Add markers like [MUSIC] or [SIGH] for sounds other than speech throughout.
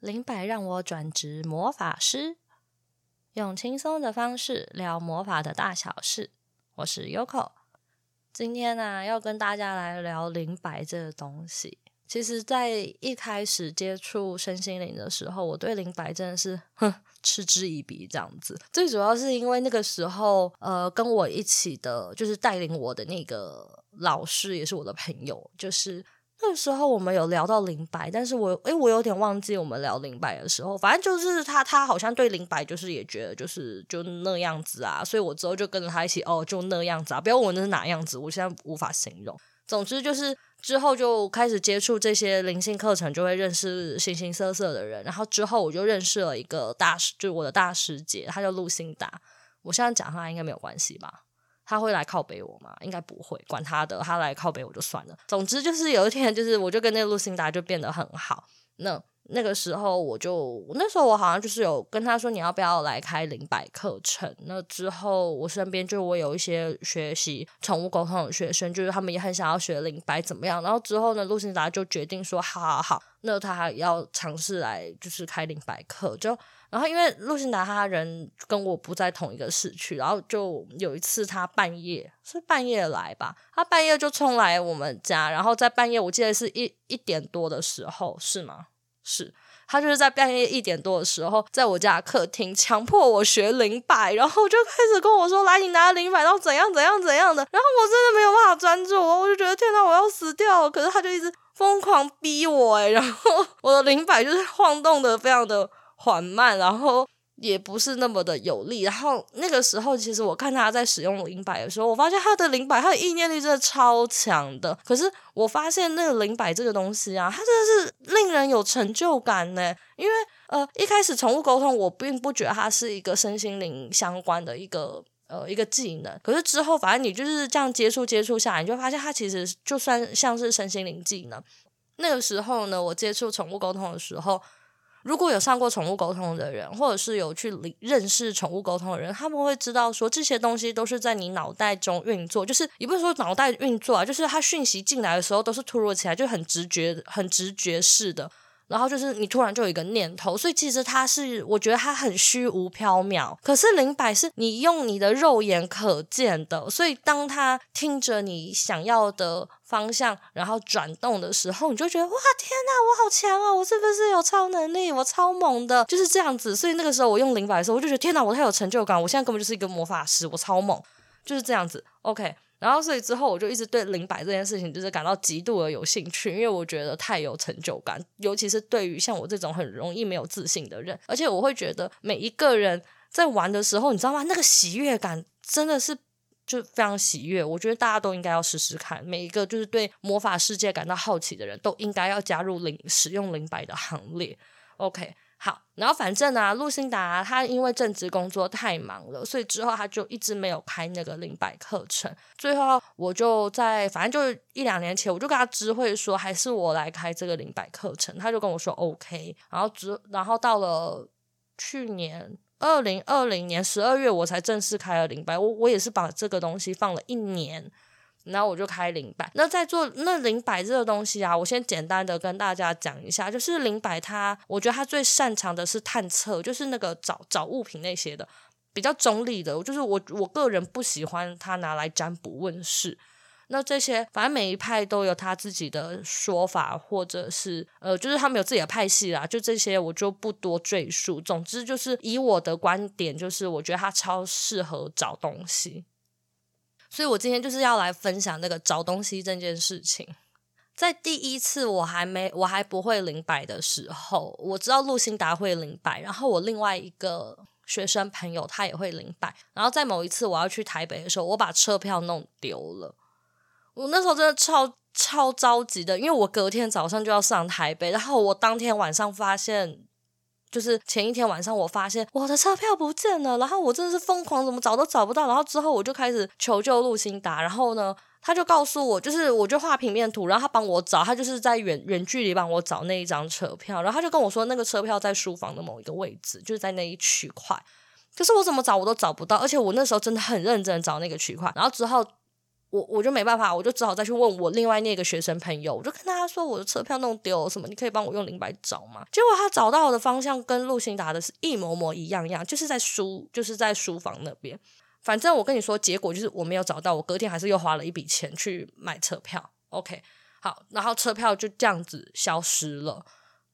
灵摆让我转职魔法师，用轻松的方式聊魔法的大小事。我是 Yoko，今天呢、要跟大家来聊灵摆这个东西。其实，在一开始接触身心灵的时候，我对灵摆真的是哼嗤之以鼻这样子。最主要是因为那个时候，呃，跟我一起的，就是带领我的那个老师，也是我的朋友。就是那时候我们有聊到灵摆，但是我诶，我有点忘记我们聊灵摆的时候。反正就是他，他好像对灵摆就是也觉得就是就那样子啊，所以我之后就跟着他一起哦，就那样子啊。不要问我那是哪样子，我现在无法形容。总之就是。之后就开始接触这些灵性课程，就会认识形形色色的人。然后之后我就认识了一个大师，就是我的大师姐，她叫露辛达。我现在讲她应该没有关系吧？他会来靠北我吗？应该不会，管他的，他来靠北我就算了。总之就是有一天，就是我就跟那个露辛达就变得很好。那。那个时候我就，那时候我好像就是有跟他说，你要不要来开灵摆课程？那之后我身边就我有一些学习宠物沟通的学生，就是他们也很想要学灵摆怎么样？然后之后呢，露辛达就决定说，好好好，那他还要尝试来就是开灵摆课。就然后因为露辛达他人跟我不在同一个市区，然后就有一次他半夜是半夜来吧，他半夜就冲来我们家，然后在半夜我记得是一一点多的时候，是吗？是他就是在半夜一点多的时候，在我家客厅强迫我学灵摆，然后就开始跟我说：“来，你拿灵摆，然后怎样怎样怎样的。”然后我真的没有办法专注，我就觉得天哪，我要死掉了。可是他就一直疯狂逼我，哎，然后我的灵摆就是晃动的非常的缓慢，然后。也不是那么的有力，然后那个时候，其实我看他在使用灵摆的时候，我发现他的灵摆，他的意念力真的超强的。可是我发现那个灵摆这个东西啊，它真的是令人有成就感呢。因为呃，一开始宠物沟通，我并不觉得它是一个身心灵相关的一个呃一个技能。可是之后，反正你就是这样接触接触下来，你就发现它其实就算像是身心灵技能。那个时候呢，我接触宠物沟通的时候。如果有上过宠物沟通的人，或者是有去认识宠物沟通的人，他们会知道说，这些东西都是在你脑袋中运作，就是也不是说脑袋运作啊，就是它讯息进来的时候都是突如其来，就很直觉、很直觉式的。然后就是你突然就有一个念头，所以其实它是，我觉得它很虚无缥缈。可是灵摆是你用你的肉眼可见的，所以当它听着你想要的方向，然后转动的时候，你就觉得哇，天哪，我好强啊！我是不是有超能力？我超猛的，就是这样子。所以那个时候我用灵摆的时候，我就觉得天哪，我太有成就感！我现在根本就是一个魔法师，我超猛，就是这样子。OK。然后，所以之后我就一直对灵摆这件事情就是感到极度的有兴趣，因为我觉得太有成就感，尤其是对于像我这种很容易没有自信的人，而且我会觉得每一个人在玩的时候，你知道吗？那个喜悦感真的是就非常喜悦。我觉得大家都应该要试试看，每一个就是对魔法世界感到好奇的人都应该要加入灵使用灵摆的行列。OK。好，然后反正啊，露辛达他因为正职工作太忙了，所以之后他就一直没有开那个灵摆课程。最后我就在反正就一两年前，我就跟他知会说，还是我来开这个灵摆课程。他就跟我说 OK。然后之然后到了去年二零二零年十二月，我才正式开了灵摆。我我也是把这个东西放了一年。然后我就开灵摆。那在做那灵摆这个东西啊，我先简单的跟大家讲一下，就是灵摆它，我觉得它最擅长的是探测，就是那个找找物品那些的，比较中立的。就是我我个人不喜欢它拿来占卜问事。那这些反正每一派都有他自己的说法，或者是呃，就是他们有自己的派系啦。就这些我就不多赘述。总之就是以我的观点，就是我觉得他超适合找东西。所以我今天就是要来分享那个找东西这件事情。在第一次我还没我还不会灵摆的时候，我知道露辛达会灵摆，然后我另外一个学生朋友他也会灵摆。然后在某一次我要去台北的时候，我把车票弄丢了。我那时候真的超超着急的，因为我隔天早上就要上台北，然后我当天晚上发现。就是前一天晚上，我发现我的车票不见了，然后我真的是疯狂，怎么找都找不到。然后之后我就开始求救露辛达，然后呢，他就告诉我，就是我就画平面图，然后他帮我找，他就是在远远距离帮我找那一张车票，然后他就跟我说，那个车票在书房的某一个位置，就是在那一区块。可是我怎么找我都找不到，而且我那时候真的很认真找那个区块。然后之后我我就没办法，我就只好再去问我另外那个学生朋友，我就跟他说我的车票弄丢了什么，你可以帮我用灵摆找吗？结果他找到的方向跟路行达的是一模模一样样，就是在书就是在书房那边。反正我跟你说，结果就是我没有找到，我隔天还是又花了一笔钱去买车票。OK，好，然后车票就这样子消失了。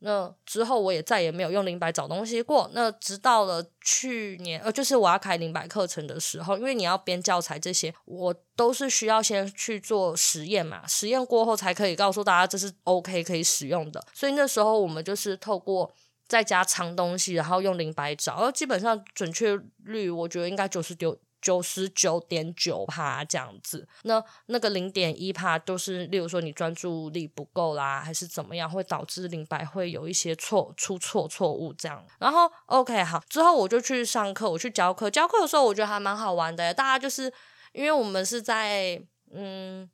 那之后我也再也没有用灵摆找东西过。那直到了去年，呃，就是我要开灵摆课程的时候，因为你要编教材这些，我都是需要先去做实验嘛，实验过后才可以告诉大家这是 OK 可以使用的。所以那时候我们就是透过在家藏东西，然后用灵摆找，而基本上准确率我觉得应该就是丢。九十九点九趴这样子，那那个零点一趴都是，例如说你专注力不够啦，还是怎么样，会导致灵摆会有一些错出错错误这样。然后 OK 好，之后我就去上课，我去教课，教课的时候我觉得还蛮好玩的，大家就是因为我们是在嗯，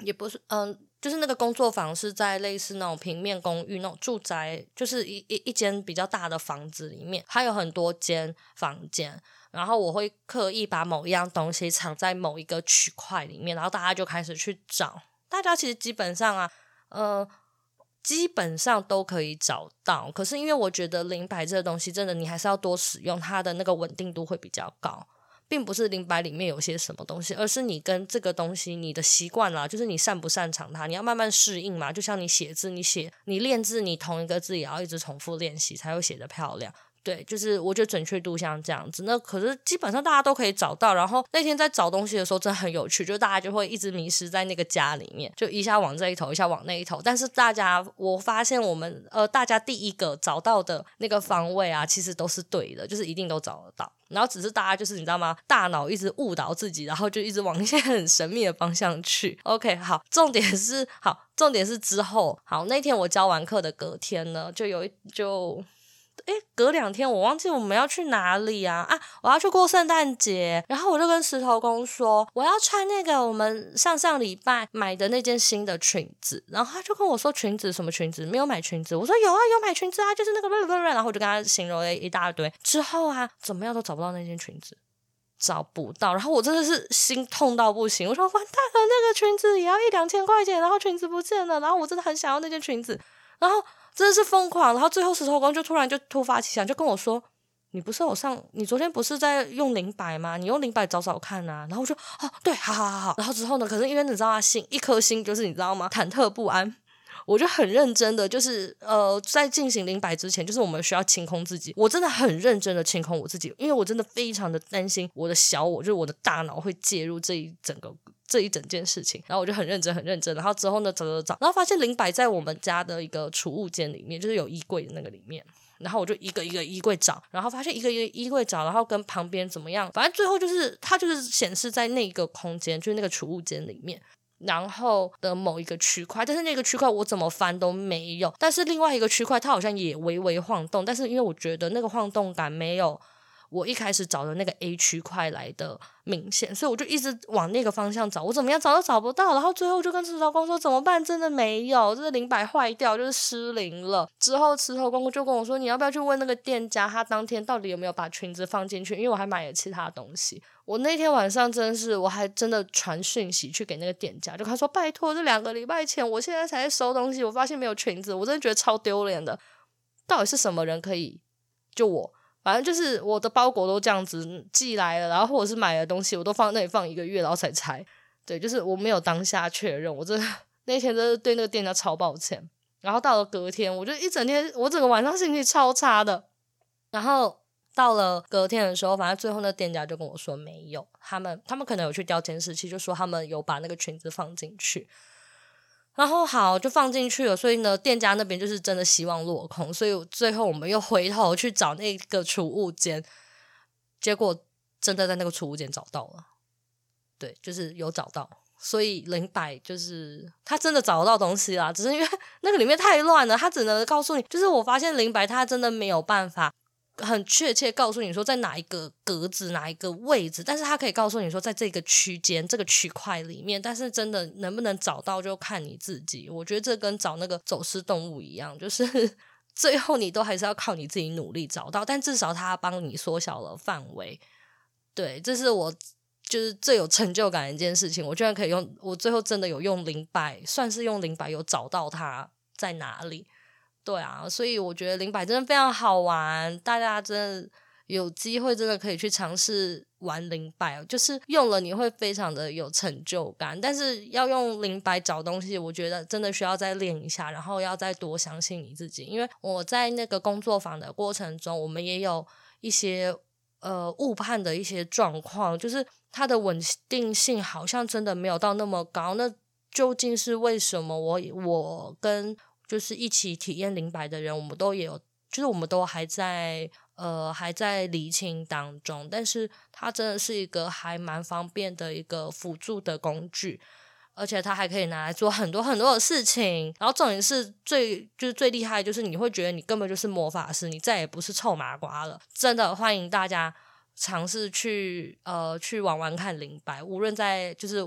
也不是嗯，就是那个工作坊是在类似那种平面公寓那种住宅，就是一一一间比较大的房子里面，它有很多间房间。然后我会刻意把某一样东西藏在某一个区块里面，然后大家就开始去找。大家其实基本上啊，呃，基本上都可以找到。可是因为我觉得灵摆这个东西，真的你还是要多使用，它的那个稳定度会比较高，并不是灵摆里面有些什么东西，而是你跟这个东西你的习惯啦，就是你擅不擅长它，你要慢慢适应嘛。就像你写字，你写你练字，你同一个字也要一直重复练习，才会写得漂亮。对，就是我觉得准确度像这样子，那可是基本上大家都可以找到。然后那天在找东西的时候，真的很有趣，就大家就会一直迷失在那个家里面，就一下往这一头，一下往那一头。但是大家，我发现我们呃，大家第一个找到的那个方位啊，其实都是对的，就是一定都找得到。然后只是大家就是你知道吗？大脑一直误导自己，然后就一直往一些很神秘的方向去。OK，好，重点是好，重点是之后好，那天我教完课的隔天呢，就有就。诶，隔两天我忘记我们要去哪里啊？啊，我要去过圣诞节，然后我就跟石头公说我要穿那个我们上上礼拜买的那件新的裙子，然后他就跟我说裙子什么裙子？没有买裙子。我说有啊，有买裙子啊，就是那个乱乱乱，然后我就跟他形容了一大堆，之后啊，怎么样都找不到那件裙子，找不到，然后我真的是心痛到不行，我说完蛋了，那个裙子也要一两千块钱，然后裙子不见了，然后我真的很想要那件裙子，然后。真的是疯狂，然后最后石头公就突然就突发奇想，就跟我说：“你不是有上，你昨天不是在用灵摆吗？你用灵摆找找看啊。”然后我说：“哦，对，好好好好。”然后之后呢，可是因为你知道他心一颗心就是你知道吗？忐忑不安。我就很认真的，就是呃，在进行灵摆之前，就是我们需要清空自己。我真的很认真的清空我自己，因为我真的非常的担心我的小我，就是我的大脑会介入这一整个。这一整件事情，然后我就很认真，很认真。然后之后呢，找找找，然后发现灵摆在我们家的一个储物间里面，就是有衣柜的那个里面。然后我就一个一个衣柜找，然后发现一个一个衣柜找，然后跟旁边怎么样，反正最后就是它就是显示在那个空间，就是那个储物间里面，然后的某一个区块。但是那个区块我怎么翻都没有。但是另外一个区块它好像也微微晃动，但是因为我觉得那个晃动感没有。我一开始找的那个 A 区块来的明显，所以我就一直往那个方向找，我怎么样找都找不到，然后最后就跟石头公说怎么办？真的没有，这个灵摆坏掉，就是失灵了。之后石头公就跟我说，你要不要去问那个店家，他当天到底有没有把裙子放进去？因为我还买了其他东西。我那天晚上真是，我还真的传讯息去给那个店家，就他说拜托，这两个礼拜前，我现在才在收东西，我发现没有裙子，我真的觉得超丢脸的。到底是什么人可以就我？反正就是我的包裹都这样子寄来了，然后或者是买的东西，我都放那里放一个月，然后才拆。对，就是我没有当下确认，我真那天真的对那个店家超抱歉。然后到了隔天，我就一整天，我整个晚上心情超差的。然后到了隔天的时候，反正最后那店家就跟我说没有，他们他们可能有去调监视器，就说他们有把那个裙子放进去。然后好，就放进去了，所以呢，店家那边就是真的希望落空，所以最后我们又回头去找那个储物间，结果真的在那个储物间找到了，对，就是有找到，所以灵摆就是他真的找得到东西啦，只是因为那个里面太乱了，他只能告诉你，就是我发现灵摆他真的没有办法。很确切告诉你说在哪一个格子，哪一个位置，但是他可以告诉你说在这个区间这个区块里面，但是真的能不能找到就看你自己。我觉得这跟找那个走失动物一样，就是 [LAUGHS] 最后你都还是要靠你自己努力找到，但至少他帮你缩小了范围。对，这是我就是最有成就感的一件事情。我居然可以用，我最后真的有用灵摆，算是用灵摆有找到它在哪里。对啊，所以我觉得灵摆真的非常好玩，大家真的有机会真的可以去尝试玩灵摆，就是用了你会非常的有成就感。但是要用灵摆找东西，我觉得真的需要再练一下，然后要再多相信你自己。因为我在那个工作坊的过程中，我们也有一些呃误判的一些状况，就是它的稳定性好像真的没有到那么高。那究竟是为什么我？我跟就是一起体验灵摆的人，我们都也有，就是我们都还在呃还在厘清当中，但是它真的是一个还蛮方便的一个辅助的工具，而且它还可以拿来做很多很多的事情。然后重点是最就是最厉害，就是你会觉得你根本就是魔法师，你再也不是臭麻瓜了。真的欢迎大家尝试去呃去玩玩看灵摆，无论在就是。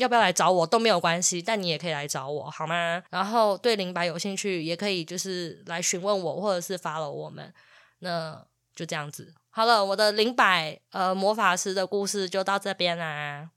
要不要来找我都没有关系，但你也可以来找我，好吗？然后对灵摆有兴趣，也可以就是来询问我，或者是 follow 我们。那就这样子，好了，我的灵摆呃魔法师的故事就到这边啦。